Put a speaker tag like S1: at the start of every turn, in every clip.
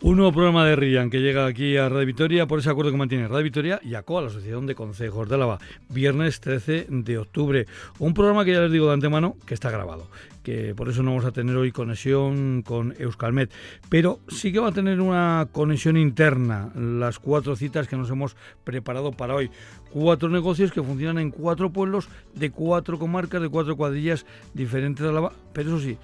S1: Un nuevo programa de Rian que llega aquí a Radio Vitoria por ese acuerdo que mantiene Radio Vitoria y ACOA, la Asociación de Consejos de Álava, viernes 13 de octubre. Un programa que ya les digo de antemano que está grabado, que por eso no vamos a tener hoy conexión con Euskalmet, pero sí que va a tener una conexión interna, las cuatro citas que nos hemos preparado para hoy. Cuatro negocios que funcionan en cuatro pueblos de cuatro comarcas, de cuatro cuadrillas diferentes de Álava, pero eso sí,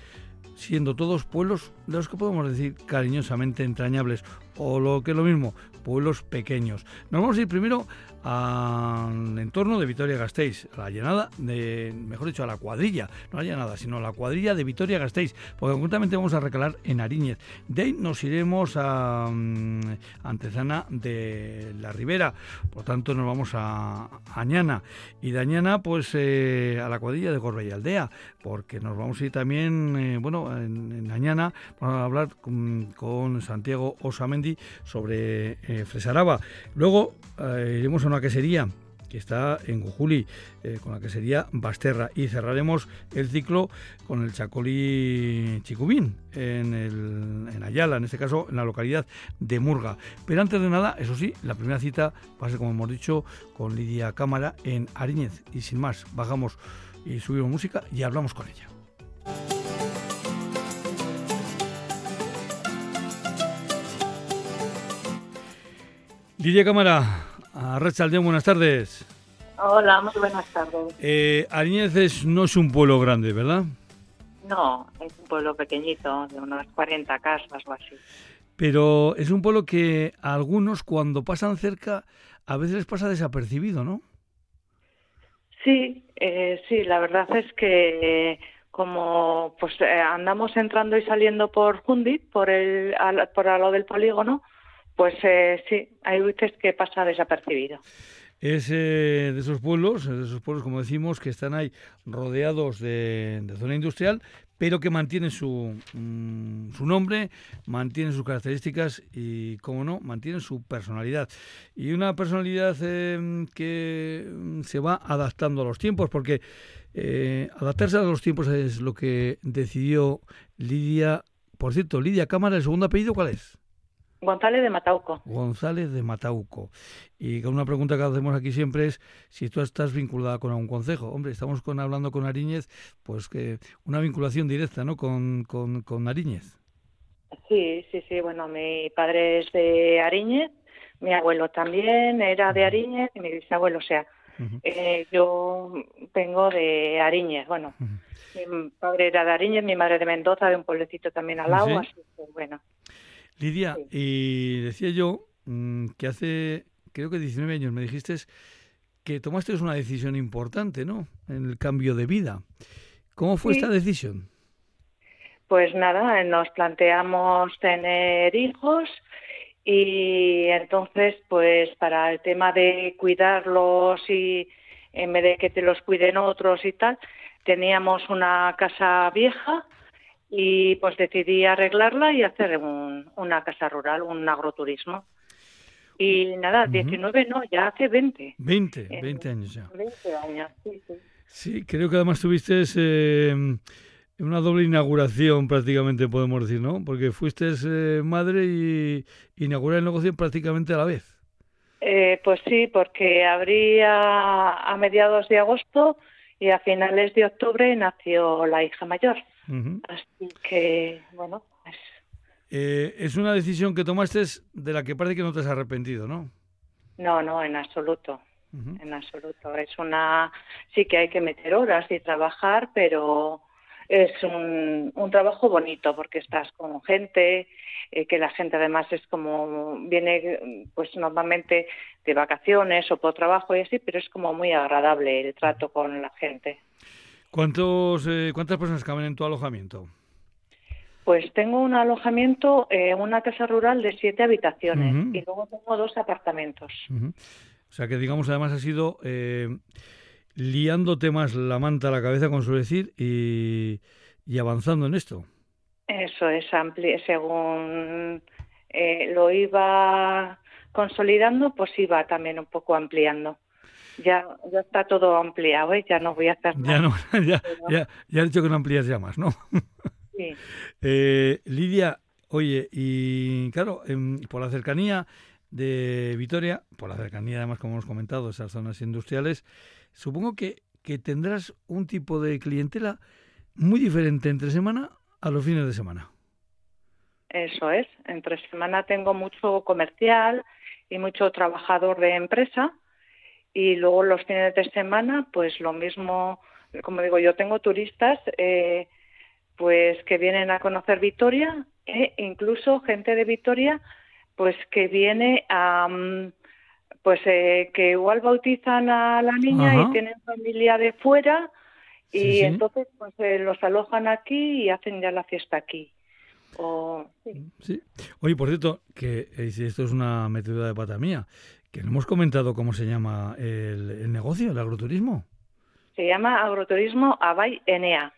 S1: siendo todos pueblos de los que podemos decir cariñosamente entrañables, o lo que es lo mismo, pueblos pequeños. Nos vamos a ir primero al entorno de Vitoria-Gasteiz, a la llenada de, mejor dicho, a la cuadrilla, no la llenada, sino la cuadrilla de Vitoria-Gasteiz, porque concretamente vamos a recalar en Ariñez. De ahí nos iremos a um, Antezana de la Ribera, por tanto nos vamos a Añana, y de Añana pues eh, a la cuadrilla de Gorbella Aldea, porque nos vamos a ir también, eh, bueno, en, en, Añana vamos a hablar con, con Santiago Osamendi sobre eh, Fresaraba. Luego eh, iremos a quesería que está en Gujuli, eh, con la quesería Basterra. Y cerraremos el ciclo con el Chacolí Chicubín, en, el, en Ayala, en este caso en la localidad de Murga. Pero antes de nada, eso sí, la primera cita va como hemos dicho, con Lidia Cámara en Ariñez. Y sin más, bajamos y subimos música y hablamos con ella. Lidia Cámara, a Rachaldeón, buenas tardes.
S2: Hola, muy buenas tardes.
S1: Eh, Ariñez no es un pueblo grande, ¿verdad?
S2: No, es un pueblo pequeñito, de unas 40 casas o así.
S1: Pero es un pueblo que a algunos cuando pasan cerca a veces les pasa desapercibido, ¿no?
S2: Sí, eh, sí, la verdad es que como pues eh, andamos entrando y saliendo por Jundit, por el al, por al lado del polígono, pues eh, sí, hay veces que pasa desapercibido.
S1: Es eh, de esos pueblos, de esos pueblos, como decimos, que están ahí rodeados de, zona industrial, pero que mantienen su, mm, su nombre, mantienen sus características y, como no, mantienen su personalidad. Y una personalidad eh, que se va adaptando a los tiempos, porque eh, adaptarse a los tiempos es lo que decidió Lidia. Por cierto, Lidia Cámara, ¿el segundo apellido cuál es?
S2: González de Matauco.
S1: González de Matauco. Y una pregunta que hacemos aquí siempre es si tú estás vinculada con algún consejo. Hombre, estamos con, hablando con Ariñez, pues que una vinculación directa, ¿no? Con, con, con Ariñez.
S2: Sí, sí, sí. Bueno, mi padre es de Ariñez, mi abuelo también era de Ariñez y mi bisabuelo, o sea, uh -huh. eh, yo vengo de Ariñez. Bueno, uh -huh. mi padre era de Ariñez, mi madre de Mendoza, de un pueblecito también al agua, ¿Sí? así que bueno.
S1: Lidia, sí. y decía yo mmm, que hace, creo que 19 años me dijiste que tomaste una decisión importante, ¿no? En el cambio de vida. ¿Cómo fue sí. esta decisión?
S2: Pues nada, nos planteamos tener hijos y entonces, pues para el tema de cuidarlos y en vez de que te los cuiden otros y tal, teníamos una casa vieja y pues decidí arreglarla y hacer un, una casa rural, un agroturismo. Y nada, 19 uh -huh. no, ya hace 20.
S1: 20, 20 años ya.
S2: 20 años, sí, sí.
S1: Sí, creo que además tuviste eh, una doble inauguración prácticamente, podemos decir, ¿no? Porque fuiste eh, madre y inauguré el negocio prácticamente a la vez.
S2: Eh, pues sí, porque abría a mediados de agosto y a finales de octubre nació la hija mayor. Uh -huh. Así que, bueno, pues...
S1: Eh, es una decisión que tomaste de la que parece que no te has arrepentido, ¿no?
S2: No, no, en absoluto. Uh -huh. En absoluto. Es una... Sí que hay que meter horas y trabajar, pero es un, un trabajo bonito porque estás con gente, eh, que la gente además es como... Viene, pues normalmente de vacaciones o por trabajo y así, pero es como muy agradable el trato con la gente.
S1: ¿Cuántos, eh, ¿Cuántas personas caben en tu alojamiento?
S2: Pues tengo un alojamiento, eh, una casa rural de siete habitaciones uh -huh. y luego tengo dos apartamentos.
S1: Uh -huh. O sea que digamos además ha sido eh, liándote más la manta a la cabeza, con su decir, y, y avanzando en esto.
S2: Eso es, ampli según eh, lo iba consolidando, pues iba también un poco ampliando ya, ya está todo ampliado, ¿eh? ya no voy a hacer
S1: nada. Ya, no, ya, pero... ya, ya has dicho que no amplías ya más, ¿no?
S2: Sí.
S1: Eh, Lidia, Oye, y claro, em, por la cercanía de Vitoria, por la cercanía además, como hemos comentado, esas zonas industriales, supongo que, que tendrás un tipo de clientela muy diferente entre semana a los fines de semana.
S2: Eso es, entre semana tengo mucho comercial y mucho trabajador de empresa y luego los fines de semana pues lo mismo, como digo, yo tengo turistas eh, pues que vienen a conocer Vitoria e incluso gente de Vitoria pues que viene a mm, pues eh, que igual bautizan a la niña y tienen familia de fuera y entonces pues eh, los alojan aquí y hacen ya la fiesta aquí. O,
S1: sí. Oye, por cierto, que eh, esto es una metedura de pata mía, que no hemos comentado cómo se llama el, negocio, el agroturismo.
S2: Se llama agroturismo Abay Enea.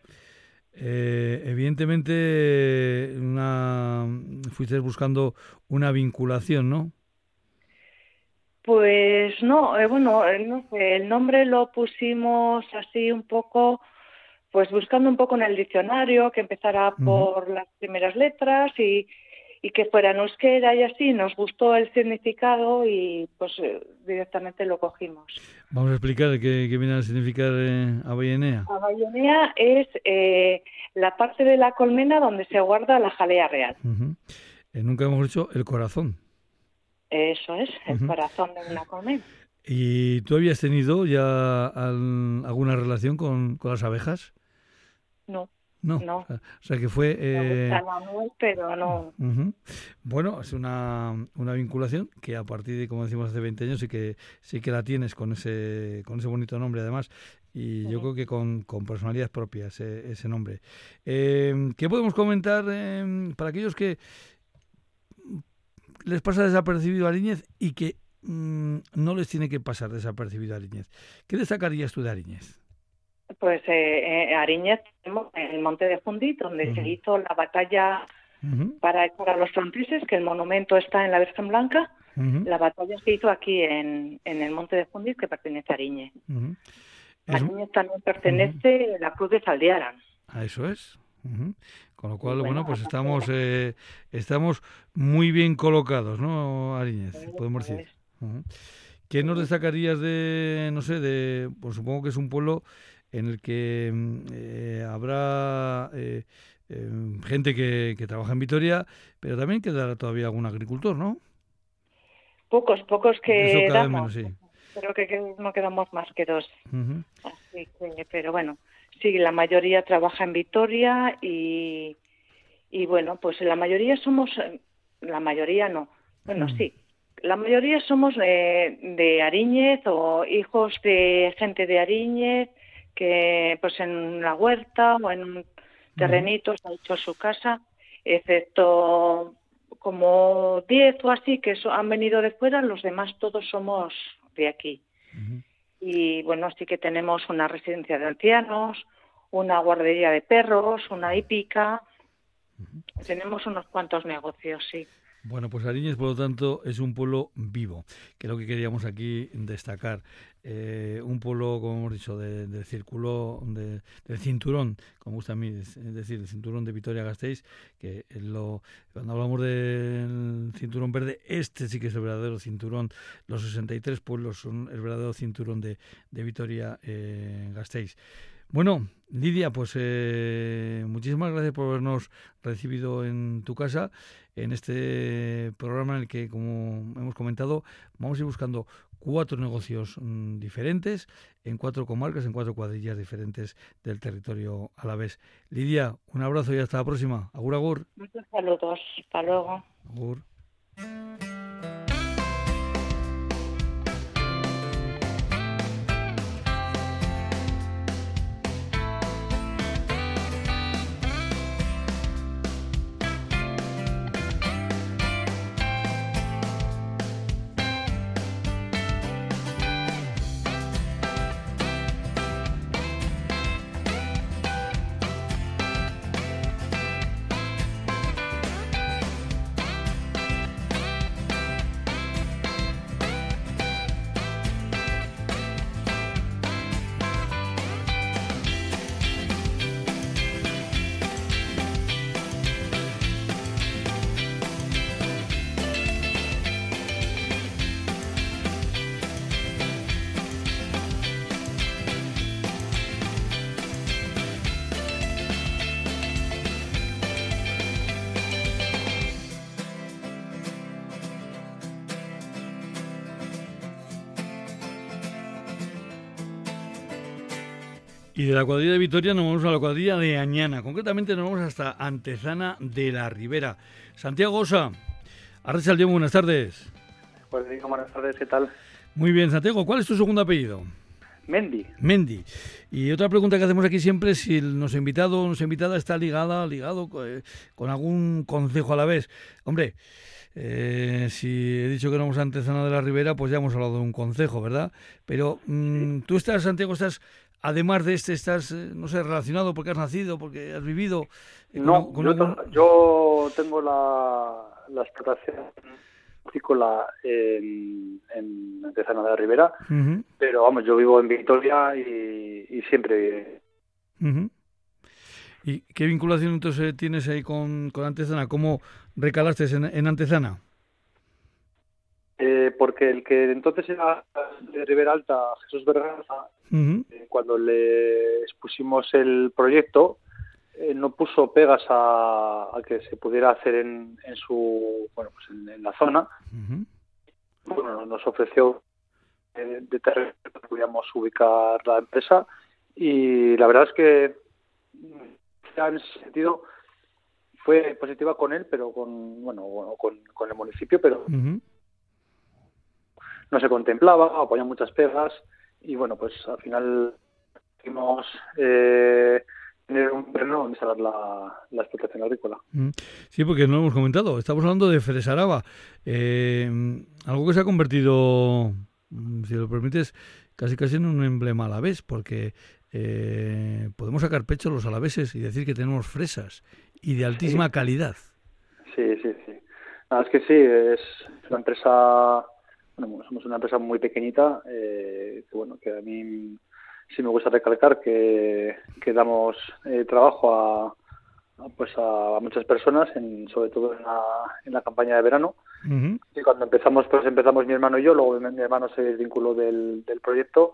S1: Eh, evidentemente, una, fuiste buscando una vinculación, ¿no?
S2: Pues no, eh, bueno, no el nombre lo pusimos así un poco, pues buscando un poco en el diccionario, que empezara por las primeras letras y, y que fuera en euskera y así, nos gustó el significado y pues eh, directamente lo cogimos.
S1: Vamos a explicar qué, viene a significar eh, Avellanea.
S2: es eh, la parte de la colmena donde se guarda la jalea real.
S1: Eh, nunca hemos dicho el corazón.
S2: Eso es, el corazón de una colmena.
S1: ¿Y tú habías tenido ya alguna relación con, con las abejas?
S2: No.
S1: No.
S2: no.
S1: O sea que fue.
S2: Eh... pero no.
S1: Bueno, es una, una vinculación que a partir de, como decimos, hace 20 años sí que sí que la tienes con ese con ese bonito nombre, además. Y yo creo que con, con personalidad propia ese, ese nombre. Eh, ¿Qué podemos comentar eh, para aquellos que les pasa desapercibido a Ariñez y que mm, no les tiene que pasar desapercibido a Ariñez? ¿Qué destacarías tú de Ariñez?
S2: Pues eh, eh, Ariñez tenemos el Monte de Fundit, donde se hizo la batalla para, para los franceses, que el monumento está en la Virgen Blanca. La batalla se hizo aquí en, en el Monte de Fundit, que pertenece a Ariñez. Ariñez también pertenece a la Cruz de Saldiaran.
S1: A eso es. Con lo cual, bueno, pues estamos eh, estamos muy bien colocados, ¿no, Ariñez? Podemos decir. ¿Qué nos destacarías de, no sé, de, pues supongo que es un pueblo en el que mm, eh, habrá eh, em, gente que, que, trabaja en Vitoria, pero también quedará todavía algún agricultor, ¿no?
S2: Pocos, pocos que sí. Creo que no quedamos más que dos. Así que, pero bueno, sí, la mayoría trabaja en Vitoria y, y bueno, pues la mayoría somos, la mayoría no, bueno, sí, la mayoría somos de, de Ariñez o hijos de gente de Ariñez que pues en la huerta o en un terrenito se ha hecho su casa, excepto como 10 o así que han venido de fuera, los demás todos somos de aquí. Y bueno, sí que tenemos una residencia de ancianos, una guardería de perros, una hípica. Tenemos unos cuantos negocios, sí.
S1: Bueno, pues Ariñez, por lo tanto, es un pueblo vivo, que es lo que queríamos aquí destacar. Eh, un pueblo, como hemos dicho, del círculo, de, del cinturón, como gusta a mí decir, el cinturón de Vitoria-Gasteiz, que lo, cuando hablamos del cinturón verde, este sí que es el verdadero cinturón. Los 63 pueblos son el verdadero cinturón de, de Vitoria-Gasteiz. Bueno, Lidia, pues eh, muchísimas gracias por habernos recibido en tu casa en este programa en el que, como hemos comentado, vamos a ir buscando cuatro negocios mm, diferentes en cuatro comarcas, en cuatro cuadrillas diferentes del territorio a la vez. Lidia, un abrazo y hasta la próxima. Agur, agur.
S2: Muchos saludos. Hasta luego.
S1: Agur. Y de la cuadrilla de Vitoria nos vamos a la cuadrilla de Añana. Concretamente nos vamos hasta Antezana de la Ribera. Santiago Osa, Arrechal buenas tardes.
S3: Pues buenas tardes, ¿qué tal?
S1: Muy bien, Santiago, ¿cuál es tu segundo apellido?
S3: Mendy.
S1: Mendy. Y otra pregunta que hacemos aquí siempre es si nuestro invitado o nuestra invitada está ligada, ligado eh, con algún consejo a la vez. Hombre, eh, si he dicho que no vamos a Antezana de la Ribera, pues ya hemos hablado de un consejo, ¿verdad? Pero mm, tú estás, Santiago, estás además de este, estás, eh, no sé, relacionado porque has nacido, porque has vivido.
S3: Eh, no, yo, tengo la, la explotación agrícola en, en de la Ribera, pero vamos, yo vivo en Victoria y, siempre.
S1: ¿Y qué vinculación entonces tienes ahí con, con Antezana? ¿Cómo recalaste en, en Antezana?
S3: Eh, porque el que entonces era de Ribera Alta, Jesús Berganza, eh, cuando le expusimos el proyecto, eh, no puso pegas a, que se pudiera hacer en, en su bueno pues en, la zona. Bueno, nos ofreció de terreno que podíamos ubicar la empresa. Y la verdad es que en ese sentido fue positiva con él, pero con bueno, con, con el municipio, pero no se contemplaba, o ponían muchas pegas y bueno, pues al final tuvimos eh, tener un terreno donde instalar la, la, explotación agrícola. Mm.
S1: Sí, porque no lo hemos comentado, estamos hablando de Fresaraba, eh, algo que se ha convertido, mm, si lo permites, casi casi en un emblema a la vez, porque eh, podemos sacar pecho los alaveses y decir que tenemos fresas y de altísima calidad.
S3: Sí, sí, sí. Nada, es que sí, es una empresa bueno, somos una empresa muy pequeñita, eh, que bueno, que a mí sí me gusta recalcar que, que damos eh, trabajo a, pues a muchas personas, en, sobre todo en la, en la campaña de verano. Y cuando empezamos, pues empezamos mi hermano y yo, luego mi, hermano se desvinculó del, del proyecto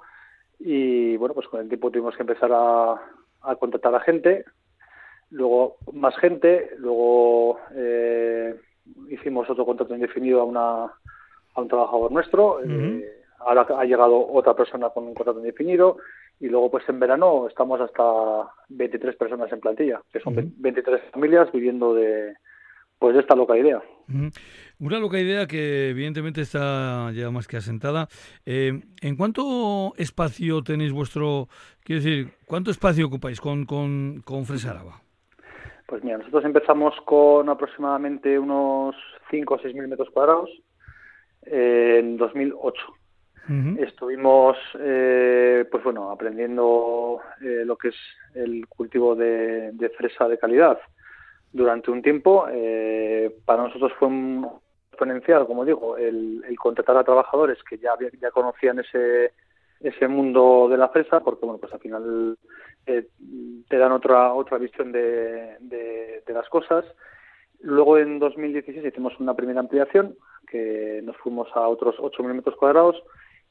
S3: y bueno, pues con el tiempo tuvimos que empezar a, a contratar a gente, luego más gente, luego eh, hicimos otro contrato indefinido a una a un trabajador nuestro. Eh, ahora ha llegado otra persona con un contrato indefinido y luego pues en verano estamos hasta 23 personas en plantilla, que son 23 familias viviendo de pues de esta loca idea.
S1: Una loca idea que evidentemente está ya más que asentada. Eh, ¿En cuánto espacio tenéis vuestro, quiero decir, cuánto espacio ocupáis con, con, con Fresaraba?
S3: Pues mira, nosotros empezamos con aproximadamente unos 5 o 6 mil metros cuadrados en 2008. Estuvimos, eh, pues bueno, aprendiendo eh, lo que es el cultivo de, fresa de calidad durante un tiempo. Eh, para nosotros fue un exponencial, como digo, el, contratar a trabajadores que ya, ya conocían ese, ese mundo de la fresa, porque bueno, pues al final te dan otra otra visión de, de las cosas. Luego en 2016 hicimos una primera ampliación que nos fuimos a otros 8.000 metros cuadrados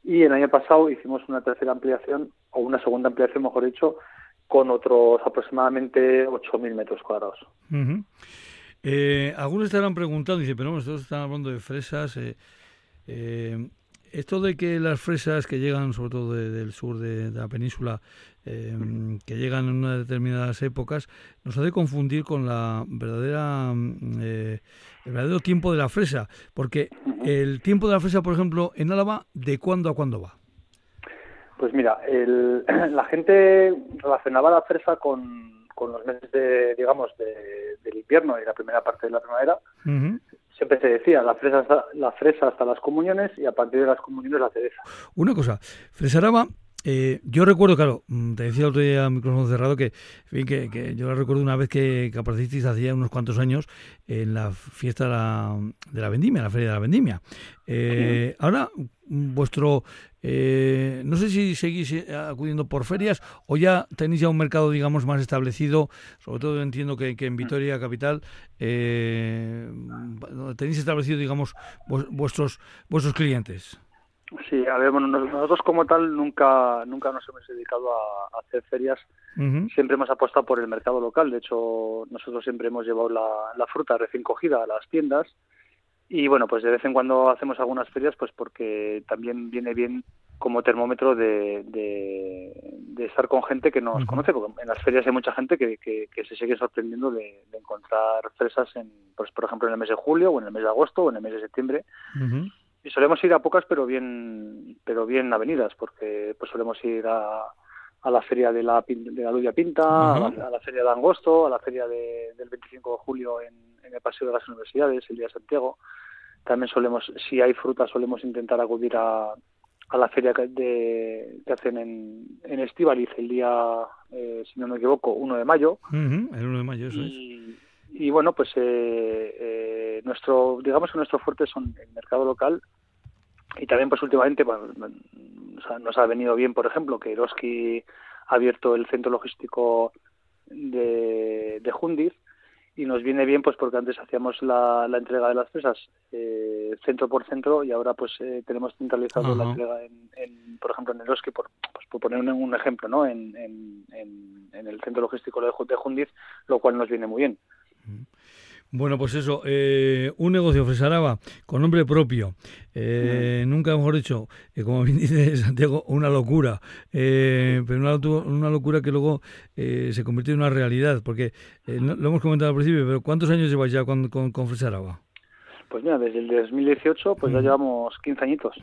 S3: y el año pasado hicimos una tercera ampliación o una segunda ampliación, mejor dicho, con otros aproximadamente 8.000 metros cuadrados.
S1: eh, algunos estarán preguntando, dice, pero nosotros estamos hablando de fresas. Eh, eh, esto de que las fresas que llegan, sobre todo del sur de, la península, em, que llegan en unas determinadas épocas, nos hace confundir con la verdadera, mm, eh, el verdadero tiempo de la fresa. Porque el tiempo de la fresa, por ejemplo, en Álava, ¿de cuándo a cuándo va?
S3: Pues mira, la gente relacionaba la fresa con, los meses de, digamos, del invierno y la primera parte de la primavera siempre se decía, la fresa, hasta, la fresa hasta las comuniones y a partir de las comuniones la cereza.
S1: Una cosa, Fresaraba, eh, yo recuerdo, claro, mm, te decía el otro día a micrófono cerrado que, que, que, yo la recuerdo una vez que, que aparecisteis hacía unos cuantos años en la fiesta de la, de la vendimia, la feria de la vendimia. Eh, ahora, vuestro eh, no sé si seguís eh, acudiendo por ferias o ya tenéis ya un mercado, digamos, más establecido. Sobre todo entiendo que, en Vitoria Capital eh, tenéis establecido, digamos, vuestros vuestros clientes.
S3: Sí, a ver, bueno, nosotros como tal nunca nunca nos hemos dedicado a, hacer ferias. Siempre hemos apostado por el mercado local. De hecho, nosotros siempre hemos llevado la, la fruta recién cogida a las tiendas y bueno, pues de vez en cuando hacemos algunas ferias, pues porque también viene bien como termómetro de, de, estar con gente que nos conoce, porque en las ferias hay mucha gente que, que, se sigue sorprendiendo de, encontrar fresas, en, pues, por ejemplo, en el mes de julio, o en el mes de agosto, o en el mes de septiembre. Y solemos ir a pocas, pero bien, pero bien avenidas, porque pues solemos ir a, a la feria de la, de la Ludia Pinta, a, la, feria de Angosto, a la feria del 25 de julio en, en el Paseo de las Universidades, el día de Santiago. También solemos, si hay fruta, solemos intentar acudir a, a la feria que, de, que hacen en, en Estivaliz el día, eh, si no me equivoco, 1 de mayo.
S1: el 1 de mayo, eso
S3: y, es. Y bueno, pues eh, eh, nuestro, digamos que nuestro fuerte son el mercado local y también pues últimamente pues, nos ha venido bien, por ejemplo, que Eroski ha abierto el centro logístico de, de Jundiz y nos viene bien pues porque antes hacíamos la, la entrega de las fresas eh, centro por centro y ahora pues eh, tenemos centralizado la entrega en, por ejemplo en el Oski por, pues, por poner un, ejemplo no en, en, en, el centro logístico de Jundiz lo cual nos viene muy bien
S1: bueno, pues eso, eh, un negocio Fresaraba con nombre propio, eh, nunca mejor dicho, eh, como bien dice Santiago, una locura, eh, pero una, una, locura que luego se convirtió en una realidad, porque lo hemos comentado al principio, pero ¿cuántos años llevas ya con, con, con Fresaraba?
S3: Pues mira, desde el 2018 pues ya llevamos 15 añitos.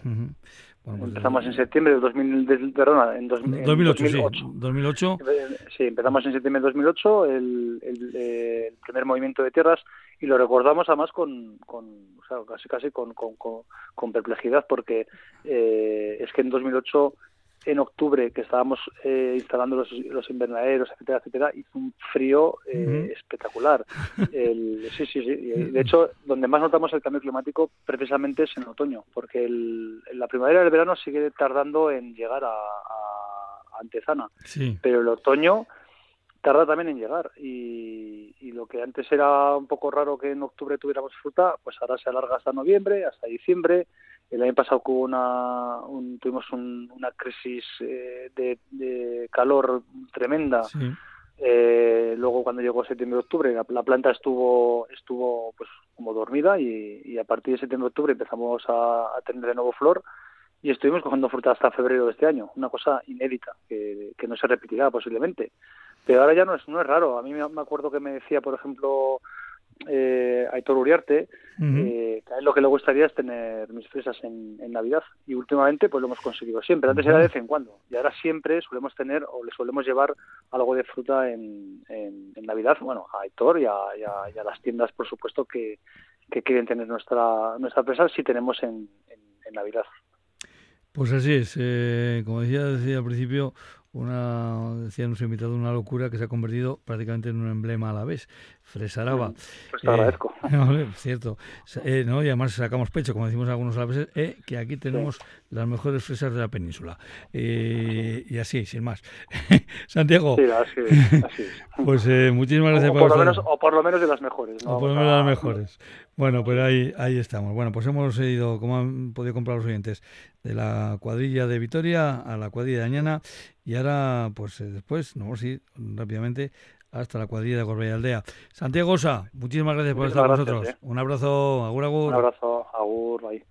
S3: Empezamos en septiembre del 2000, perdona, en,
S1: 2008, Sí, 2008.
S3: Sí, empezamos en septiembre de 2008 el, el, primer movimiento de tierras y lo recordamos además con, con o sea, casi casi con, con, con, perplejidad porque eh, es que en 2008 en octubre que estábamos eh, instalando los, los, invernaderos, etcétera, etcétera, hizo un frío eh, espectacular. El, sí, sí, sí. De hecho, donde más notamos el cambio climático precisamente es en otoño, porque el, la primavera y el verano sigue tardando en llegar a, a Antezana,
S1: sí.
S3: pero el otoño tarda también en llegar. Y, y, lo que antes era un poco raro que en octubre tuviéramos fruta, pues ahora se alarga hasta noviembre, hasta diciembre. El año pasado una, tuvimos una crisis eh, de, calor tremenda. Eh, luego cuando llegó septiembre-octubre la, planta estuvo estuvo pues como dormida y, a partir de septiembre-octubre empezamos a, tener de nuevo flor y estuvimos cogiendo fruta hasta febrero de este año, una cosa inédita que, que no se repetirá posiblemente. Pero ahora ya no es, no es raro. A mí me acuerdo que me decía, por ejemplo, eh, Aitor Uriarte, eh, que a él lo que le gustaría es tener mis fresas en, Navidad. Y últimamente pues lo hemos conseguido siempre. Antes era de vez en cuando. Y ahora siempre solemos tener o le solemos llevar algo de fruta en, en, Navidad. Bueno, a Aitor y a, las tiendas, por supuesto, que, que quieren tener nuestra, nuestra presa si tenemos en, Navidad.
S1: Pues así es. Eh, como decía, al principio, una, decía nuestro invitado, una locura que se ha convertido prácticamente en un emblema a la vez. Fresaraba.
S3: Pues te agradezco.
S1: Eh, cierto. Eh, ¿no? Y además sacamos pecho, como decimos algunos a veces, eh, que aquí tenemos las mejores fresas de la península. Eh, y así, sin más. Santiago.
S3: Sí, así, así
S1: Pues muchísimas gracias
S3: o, por, lo menos, o por lo menos de las mejores.
S1: O por lo menos de las mejores. Bueno, pues ahí, ahí estamos. Bueno, pues hemos ido, como han podido comprar los oyentes, de la cuadrilla de Vitoria a la cuadrilla de Añana y ahora, pues después, nos vamos a ir rápidamente hasta la cuadrilla de Gorbella Aldea. Santiago Osa, muchísimas gracias por estar con nosotros. ¿eh? Un abrazo, agur, agur.
S3: Un abrazo, agur, bye.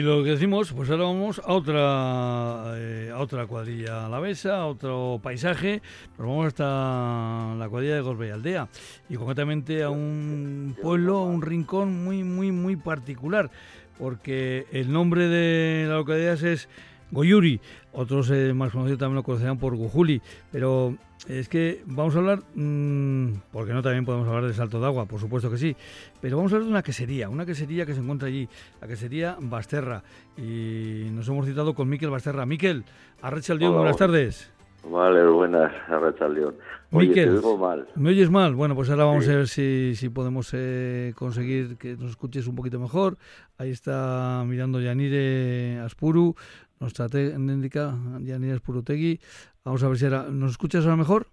S1: Y lo que decimos, pues ahora vamos a otra eh, a otra cuadrilla alavesa, a otro paisaje. Nos vamos hasta la cuadrilla de Gorbey Aldea y concretamente a un pueblo, un rincón muy, muy, muy particular, porque el nombre de la localidad es Goyuri, otros eh, más conocidos también lo conocerán por Gujuli, pero es que vamos a hablar, mmm, porque no también podemos hablar de salto de agua, por supuesto que sí, pero vamos a hablar de una quesería, una quesería que se encuentra allí, la quesería Basterra, y nos hemos citado con Miquel Basterra. Miquel, Arrecha León, buenas tardes.
S4: Vale, buenas, Arrecha León. Oye, Miquel, te mal.
S1: ¿Me oyes mal? Bueno, pues ahora vamos sí. a ver si, si podemos eh, conseguir que nos escuches un poquito mejor. Ahí está mirando Yanire Aspuru, nuestra técnica, Yanire Aspurutegui. Vamos a ver si ahora, ¿nos escuchas ahora mejor?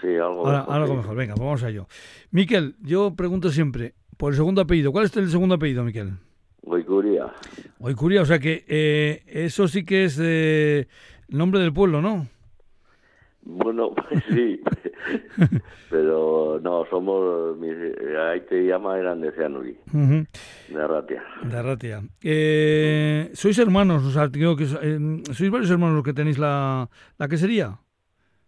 S4: Sí, algo
S1: ahora,
S4: mejor.
S1: Algo
S4: sí.
S1: mejor, venga, pues vamos a ello. Miquel, yo pregunto siempre, por el segundo apellido, ¿cuál es el segundo apellido, Miquel?
S4: Goicuria.
S1: Goicuria, o sea que eh, eso sí que es eh, nombre del pueblo, ¿no?
S4: Bueno, pues sí, pero no, somos, ahí te llama eran de Cianuri, uh -huh. de Arratia.
S1: De Arratia. Eh, ¿Sois hermanos? O sea, digo que eh, sois varios hermanos los que tenéis la, la quesería.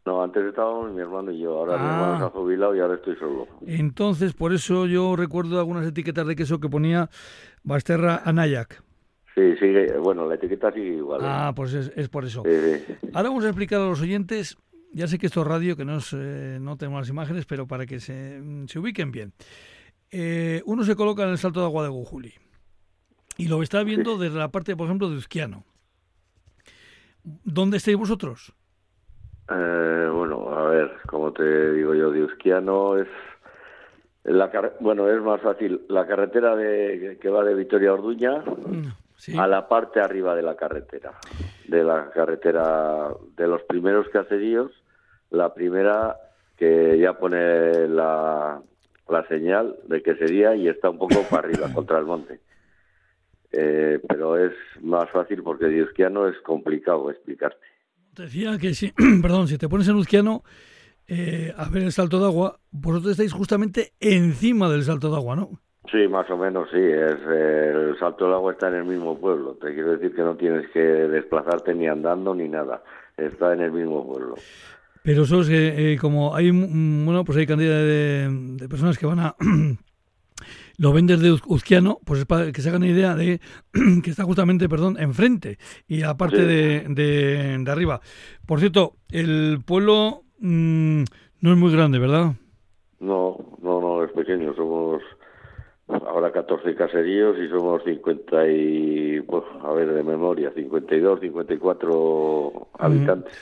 S4: No, antes estábamos mi hermano y yo, ahora ah. mi hermano se ha jubilado y ahora estoy solo.
S1: Entonces, por eso yo recuerdo algunas etiquetas de queso que ponía Basterra Anayak.
S4: Sí, sigue, bueno, la etiqueta sigue igual. ¿eh?
S1: Ah, pues es, es por eso.
S4: Sí, sí.
S1: Ahora vamos a explicar a los oyentes ya sé que esto es radio, que no, es, eh, no tenemos las imágenes, pero para que se, se ubiquen bien. Eh, uno se coloca en el salto de agua de Gujuli y lo está viendo desde la parte, por ejemplo, de Uzquiano. ¿Dónde estáis vosotros?
S4: Eh, bueno, a ver, como te digo yo, de Uzquiano es la bueno, es más fácil. La carretera de, que va de Vitoria a Orduña sí. a la parte arriba de la carretera, de la carretera de los primeros caseríos, la primera que ya pone la, la señal de que sería y está un poco para arriba, contra el monte. Eh, pero es más fácil porque de Uzquiano es complicado explicarte.
S1: Te decía que si, perdón, si te pones en Uzquiano eh, a ver el salto de agua, vosotros estáis justamente encima del salto de agua, ¿no?
S4: Sí, más o menos sí. Es, eh, el salto del agua está en el mismo pueblo. Te quiero decir que no tienes que desplazarte ni andando ni nada. Está en el mismo pueblo.
S1: Pero eso es que eh, como hay bueno pues hay cantidad de, de personas que van a lo ven desde Uzquiano, pues es para que se hagan una idea de que está justamente, perdón, enfrente y aparte sí. de, de, de, arriba. Por cierto, el pueblo mmm, no es muy grande, ¿verdad?
S4: No, no, no, es pequeño. Somos ahora 14 caseríos y somos 50 y, pues, a ver, de memoria, 52, 54 habitantes.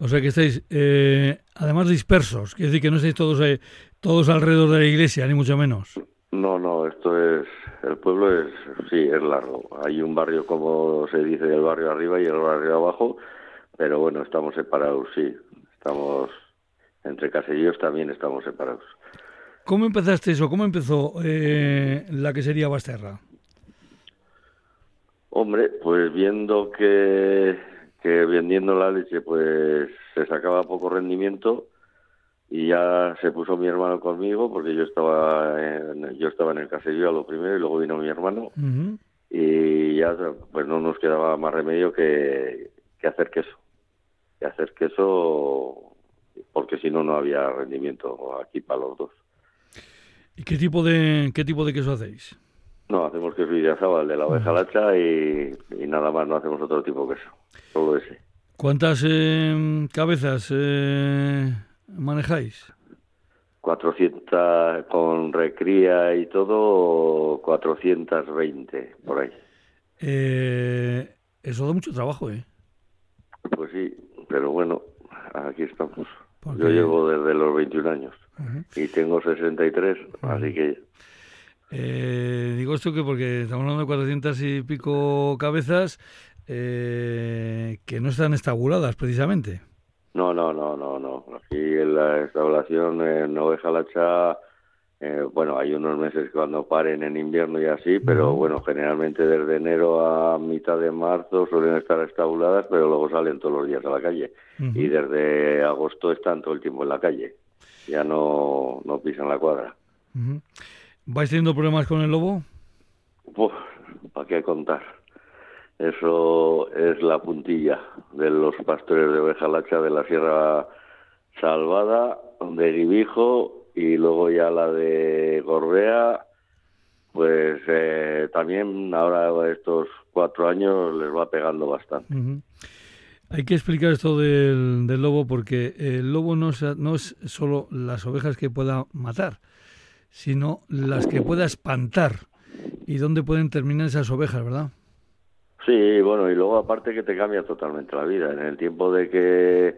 S1: O sea que estáis, eh, además dispersos, quiere decir que no estáis todos, eh, todos alrededor de la iglesia, ni mucho menos.
S4: No, no, esto es, el pueblo es, sí, es largo. Hay un barrio, como se dice, el barrio arriba y el barrio abajo, pero bueno, estamos separados, sí. Estamos, entre caseríos también estamos separados.
S1: ¿Cómo empezaste eso? ¿Cómo empezó eh, la que sería Basterra?
S4: Hombre, pues viendo que, que vendiendo la leche pues se sacaba poco rendimiento y ya se puso mi hermano conmigo porque yo estaba en, yo estaba en el caserío a lo primero y luego vino mi hermano uh -huh. y ya pues no nos quedaba más remedio que, que hacer queso que hacer queso porque si no no había rendimiento aquí para los dos
S1: ¿Y qué tipo de qué tipo de queso hacéis?
S4: No, hacemos queso idiazaba, el de la oveja lacha y, y, nada más, no hacemos otro tipo de queso, solo ese.
S1: ¿Cuántas eh, cabezas eh, manejáis?
S4: 400 con recría y todo, 420 por ahí.
S1: Eh, eso da mucho trabajo, ¿eh?
S4: Pues sí, pero bueno, aquí estamos. Yo llevo desde los 21 años uh -huh. y tengo 63, uh -huh. así que...
S1: Eh, digo esto que porque estamos hablando de 400 y pico cabezas eh, que no están estabuladas precisamente.
S4: No, no, no, no, no. Aquí en la estabulación en Oveja Lacha, eh, bueno, hay unos meses cuando paren en invierno y así, pero bueno, generalmente desde enero a mitad de marzo suelen estar estabuladas, pero luego salen todos los días a la calle. Uh -huh. Y desde agosto están todo el tiempo en la calle. Ya no, no pisan la cuadra.
S1: Uh -huh. ¿Vais teniendo problemas con el lobo?
S4: Uf, ¿para qué contar? Eso es la puntilla de los pastores de oveja lacha de la Sierra Salvada, de Guibijo y luego ya la de Gorbea, pues eh, también ahora estos cuatro años les va pegando bastante.
S1: Uh -huh. Hay que explicar esto del, lobo porque el lobo no es, no es solo las ovejas que pueda matar, sino las que pueda espantar y dónde pueden terminar esas ovejas, ¿verdad?
S4: Sí, bueno, y luego aparte que te cambia totalmente la vida. En el tiempo de que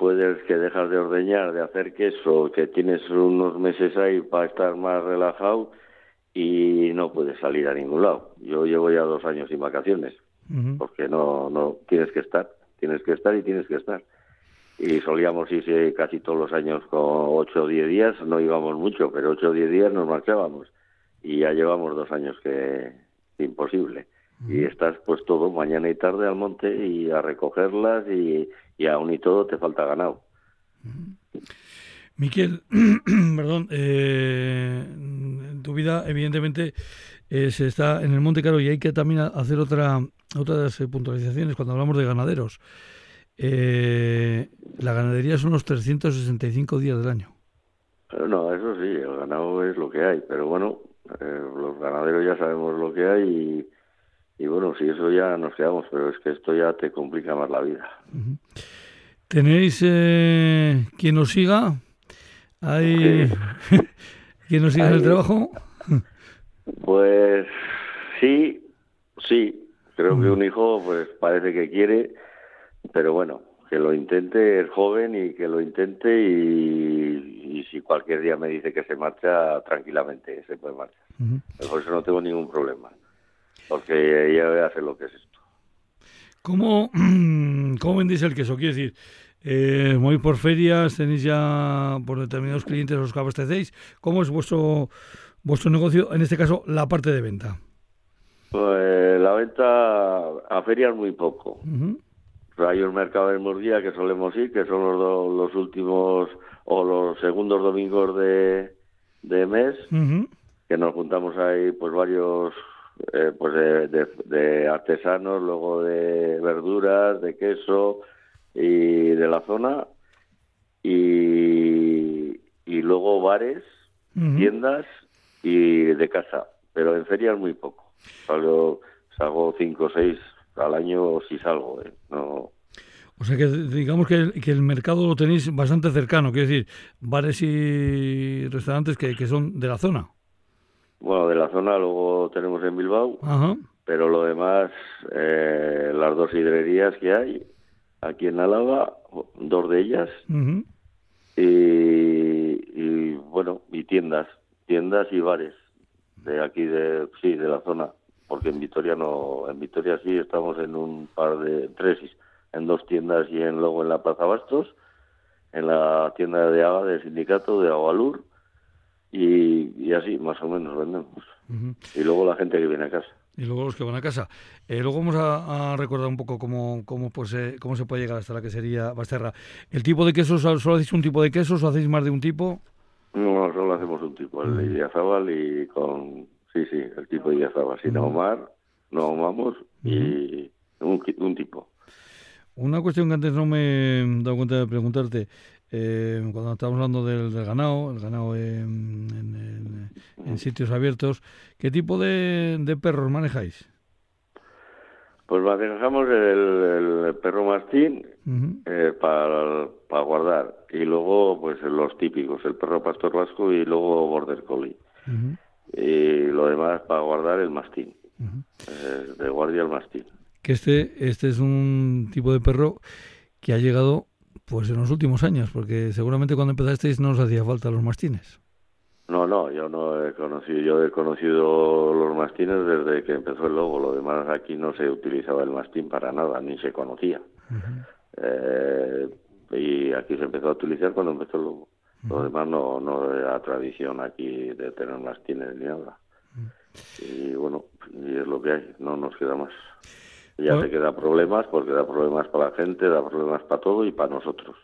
S4: puedes que dejas de ordeñar, de hacer queso, que tienes unos meses ahí para estar más relajado y no puedes salir a ningún lado. Yo llevo ya dos años sin vacaciones, porque no, no tienes que estar, tienes que estar y tienes que estar. Y solíamos irse casi todos los años con ocho o diez días, no íbamos mucho, pero ocho o diez días nos marchábamos. Y ya llevamos dos años que imposible y estás pues todo mañana y tarde al monte y a recogerlas y, y aún y todo te falta ganado.
S1: Miquel, perdón, eh, tu vida evidentemente eh, se está en el Monte Caro y hay que también hacer otra otras puntualizaciones cuando hablamos de ganaderos. Eh, la ganadería son los 365 días del año.
S4: No, eso sí, el ganado es lo que hay, pero bueno, los ganaderos ya sabemos lo que hay y y bueno, si eso ya nos quedamos, pero es que esto ya te complica más la vida.
S1: ¿Tenéis eh, quien nos siga? ¿Hay quien nos siga en el trabajo?
S4: pues sí, sí. Creo que un hijo pues parece que quiere, pero bueno, que lo intente, es joven y que lo intente y, y si cualquier día me dice que se marcha, tranquilamente se puede marchar. Por eso no tengo ningún problema porque ella hace lo que es esto.
S1: ¿Cómo, cómo vendéis el queso? Quiero decir, eh, muy por ferias, tenéis ya por determinados clientes los que abastecéis. ¿Cómo es vuestro vuestro negocio, en este caso, la parte de venta?
S4: Pues la venta a ferias muy poco. hay un mercado de Murguía que solemos ir, que son los, los últimos o los segundos domingos de, de mes, que nos juntamos ahí pues varios eh, pues de, artesanos, luego de verduras, de queso y de la zona y, y luego bares, tiendas y de casa, pero en ferias muy poco. Salgo, salgo cinco o seis al año si salgo, ¿eh? no.
S1: O sea que digamos que el, que el mercado lo tenéis bastante cercano, quiero decir, bares y restaurantes que, que son de la zona.
S4: Bueno, de la zona luego tenemos en Bilbao, pero lo demás, eh, las dos hidrerías que hay aquí en Álava, dos de ellas, y, bueno, y tiendas, tiendas y bares de aquí de sí de la zona, porque en Vitoria no, en Vitoria sí estamos en un par de tres, en dos tiendas y en luego en la Plaza Bastos, en la tienda de Aga del sindicato de Agualur y, así más o menos vendemos. Y luego la gente que viene a casa.
S1: Y luego los que van a casa. Eh, luego vamos a, recordar un poco cómo, cómo, pues, eh, cómo se puede llegar hasta la que sería Basterra. ¿El tipo de quesos, solo hacéis un tipo de quesos o hacéis más de un tipo?
S4: No, solo hacemos un tipo, el de Idiazábal y con... Sí, sí, el tipo de Idiazábal. Sin ahumar, no ahumamos y un, un tipo.
S1: Una cuestión que antes no me he dado cuenta de preguntarte. Eh, cuando estamos hablando del, ganado, el ganado en, sitios abiertos, ¿qué tipo de, perros manejáis?
S4: Pues manejamos el, perro mastín eh, para, para guardar y luego pues los típicos, el perro pastor vasco y luego border collie. Y lo demás para guardar el mastín, eh, de guardia el mastín.
S1: Que este, este es un tipo de perro que ha llegado pues en los últimos años, porque seguramente cuando empezasteis no os hacía falta los mastines.
S4: No, no, yo no he conocido, yo he conocido los mastines desde que empezó el logo, lo demás aquí no se utilizaba el mastín para nada, ni se conocía. eh, y aquí se empezó a utilizar cuando empezó el logo. Lo demás no, no era tradición aquí de tener mastines ni nada. Y bueno, y es lo que hay, no nos queda más. Ya sé que da problemas, porque da problemas para la gente, da problemas para todo y para nosotros.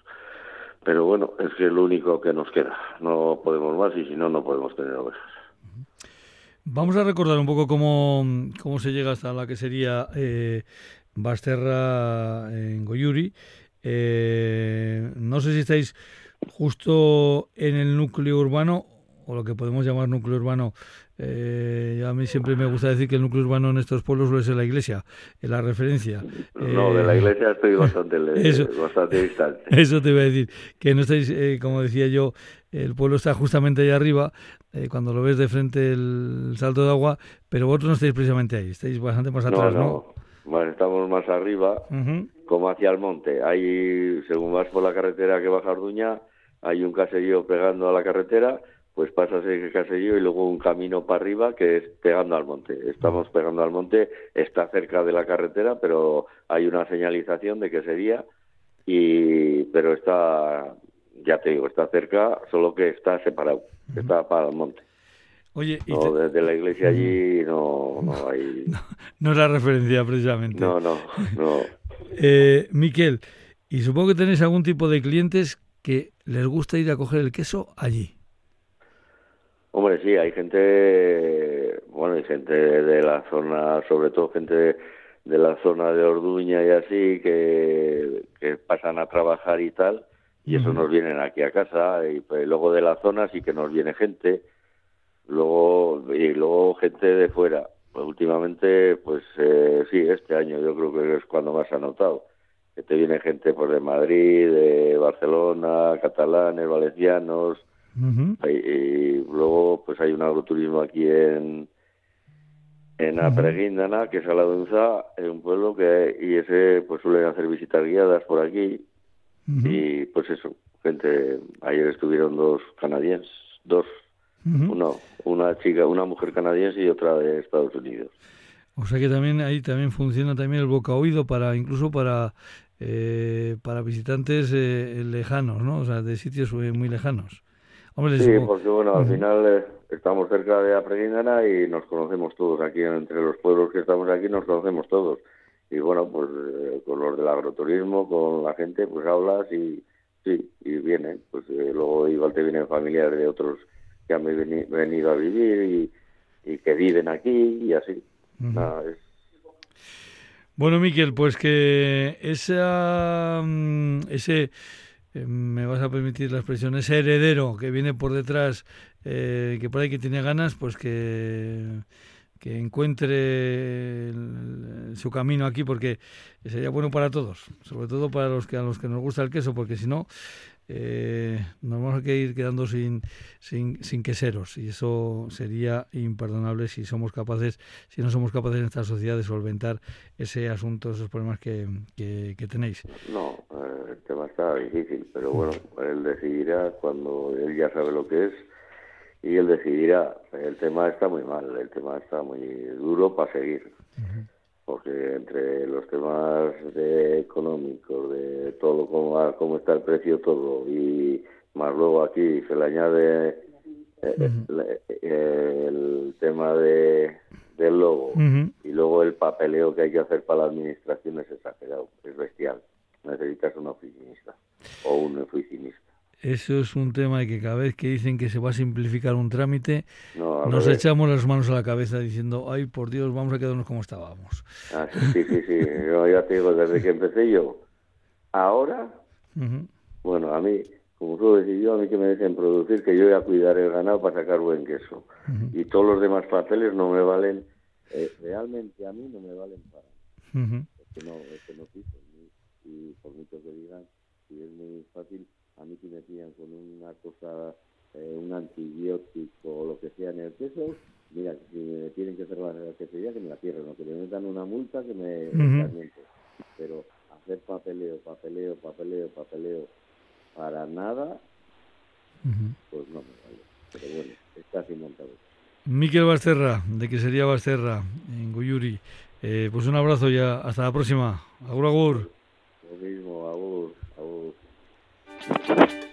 S4: Pero bueno, es que es lo único que nos queda. No podemos más y si no, no podemos tener ovejas.
S1: Vamos a recordar un poco cómo, cómo se llega hasta la que sería eh, Basterra en Goyuri. Eh, no sé si estáis justo en el núcleo urbano o lo que podemos llamar núcleo urbano, eh, a mí siempre me gusta decir que el núcleo urbano en estos pueblos suele ser la iglesia, es la referencia.
S4: No, de la eh, iglesia estoy bastante, eso, bastante distante.
S1: Eso te iba a decir, que no estáis, eh, como decía yo, el pueblo está justamente ahí arriba, cuando lo ves de frente el salto de agua, pero vosotros no estáis precisamente ahí, estáis bastante más atrás, ¿no?
S4: Bueno, estamos más arriba, como hacia el monte. Ahí, según vas por la carretera que baja a Orduña, hay un caserío pegando a la carretera, pues pasas ese caserío y luego un camino para arriba que es pegando al monte. Estamos pegando al monte, está cerca de la carretera, pero hay una señalización de que sería, y pero está, ya te digo, está cerca, solo que está separado, está para el monte.
S1: Oye,
S4: no, desde la iglesia allí no, no hay...
S1: No, es la referencia precisamente.
S4: No, no, no.
S1: eh, Miquel, y supongo que tenéis algún tipo de clientes que les gusta ir a coger el queso allí.
S4: Hombre, sí, hay gente, bueno, hay gente de la zona, sobre todo gente de, la zona de Orduña y así, que, que pasan a trabajar y tal, y eso nos vienen aquí a casa, y pues, luego de la zona sí que nos viene gente, luego y luego gente de fuera. Pues últimamente, pues eh, sí, este año yo creo que es cuando más ha notado. Que te viene gente pues, de Madrid, de Barcelona, catalanes, valencianos. Y, luego pues hay un agroturismo aquí en en Apreguindana, que es a la Dunza, es un pueblo que y ese pues suelen hacer visitas guiadas por aquí. Y pues eso, gente, ayer estuvieron dos canadienses, dos una, una chica, una mujer canadiense y otra de Estados Unidos.
S1: O sea que también ahí también funciona también el boca oído para incluso para eh, para visitantes eh, lejanos, ¿no? O sea, de sitios muy lejanos.
S4: Sí, porque bueno, al final eh, estamos cerca de Apreguindana y nos conocemos todos aquí. Entre los pueblos que estamos aquí nos conocemos todos. Y bueno, pues con los del agroturismo, con la gente, pues hablas y sí, y vienen, pues luego igual te vienen familiares de otros que han venido a vivir y, que viven aquí y así.
S1: Bueno, Miquel, pues que esa, mm, ese, eh, me vas a permitir la expresión, ese heredero que viene por detrás, eh, que por ahí que tiene ganas, pues que, que encuentre su camino aquí, porque sería bueno para todos, sobre todo para los que a los que nos gusta el queso, porque si no, eh, nos vamos a ir quedando sin, sin, sin, queseros y eso sería imperdonable si somos capaces, si no somos capaces en esta sociedad de solventar ese asunto, esos problemas que, que, tenéis.
S4: No, eh, el tema está difícil, pero bueno, él decidirá cuando él ya sabe lo que es y él decidirá. El tema está muy mal, el tema está muy duro para seguir porque entre los temas de económicos, de todo, cómo, cómo está el precio, todo, y más luego aquí se le añade eh, eh, el, tema de del logo y luego el papeleo que hay que hacer para la administración es exagerado, es bestial. Necesitas un oficinista o un oficinista.
S1: Eso es un tema de que cada vez que dicen que se va a simplificar un trámite, nos echamos las manos a la cabeza diciendo, ay, por Dios, vamos a quedarnos como estábamos.
S4: Ah, sí, sí, sí. Yo ya te digo, desde que empecé yo, ahora, bueno, a mí, como tú decís yo, a mí que me dicen producir, que yo voy a cuidar el ganado para sacar buen queso. Y todos los demás papeles no me valen, eh, realmente a mí no me valen para. Es que no, es que no quise. Y por mucho que digan, si es muy fácil a mí si me pillan con una cosa, eh, un antibiótico o lo que sea en el queso, mira, si me tienen que cerrar la quesería, que me la cierren, o que me metan una multa, que me uh Pero hacer papeleo, papeleo, papeleo, papeleo para nada, pues no me vale. Pero bueno, está así montado.
S1: Miquel Basterra, de que sería Basterra, en Guyuri. Eh, pues un abrazo ya, hasta la próxima. Agur, agur.
S4: Lo mismo, agur. Thank you.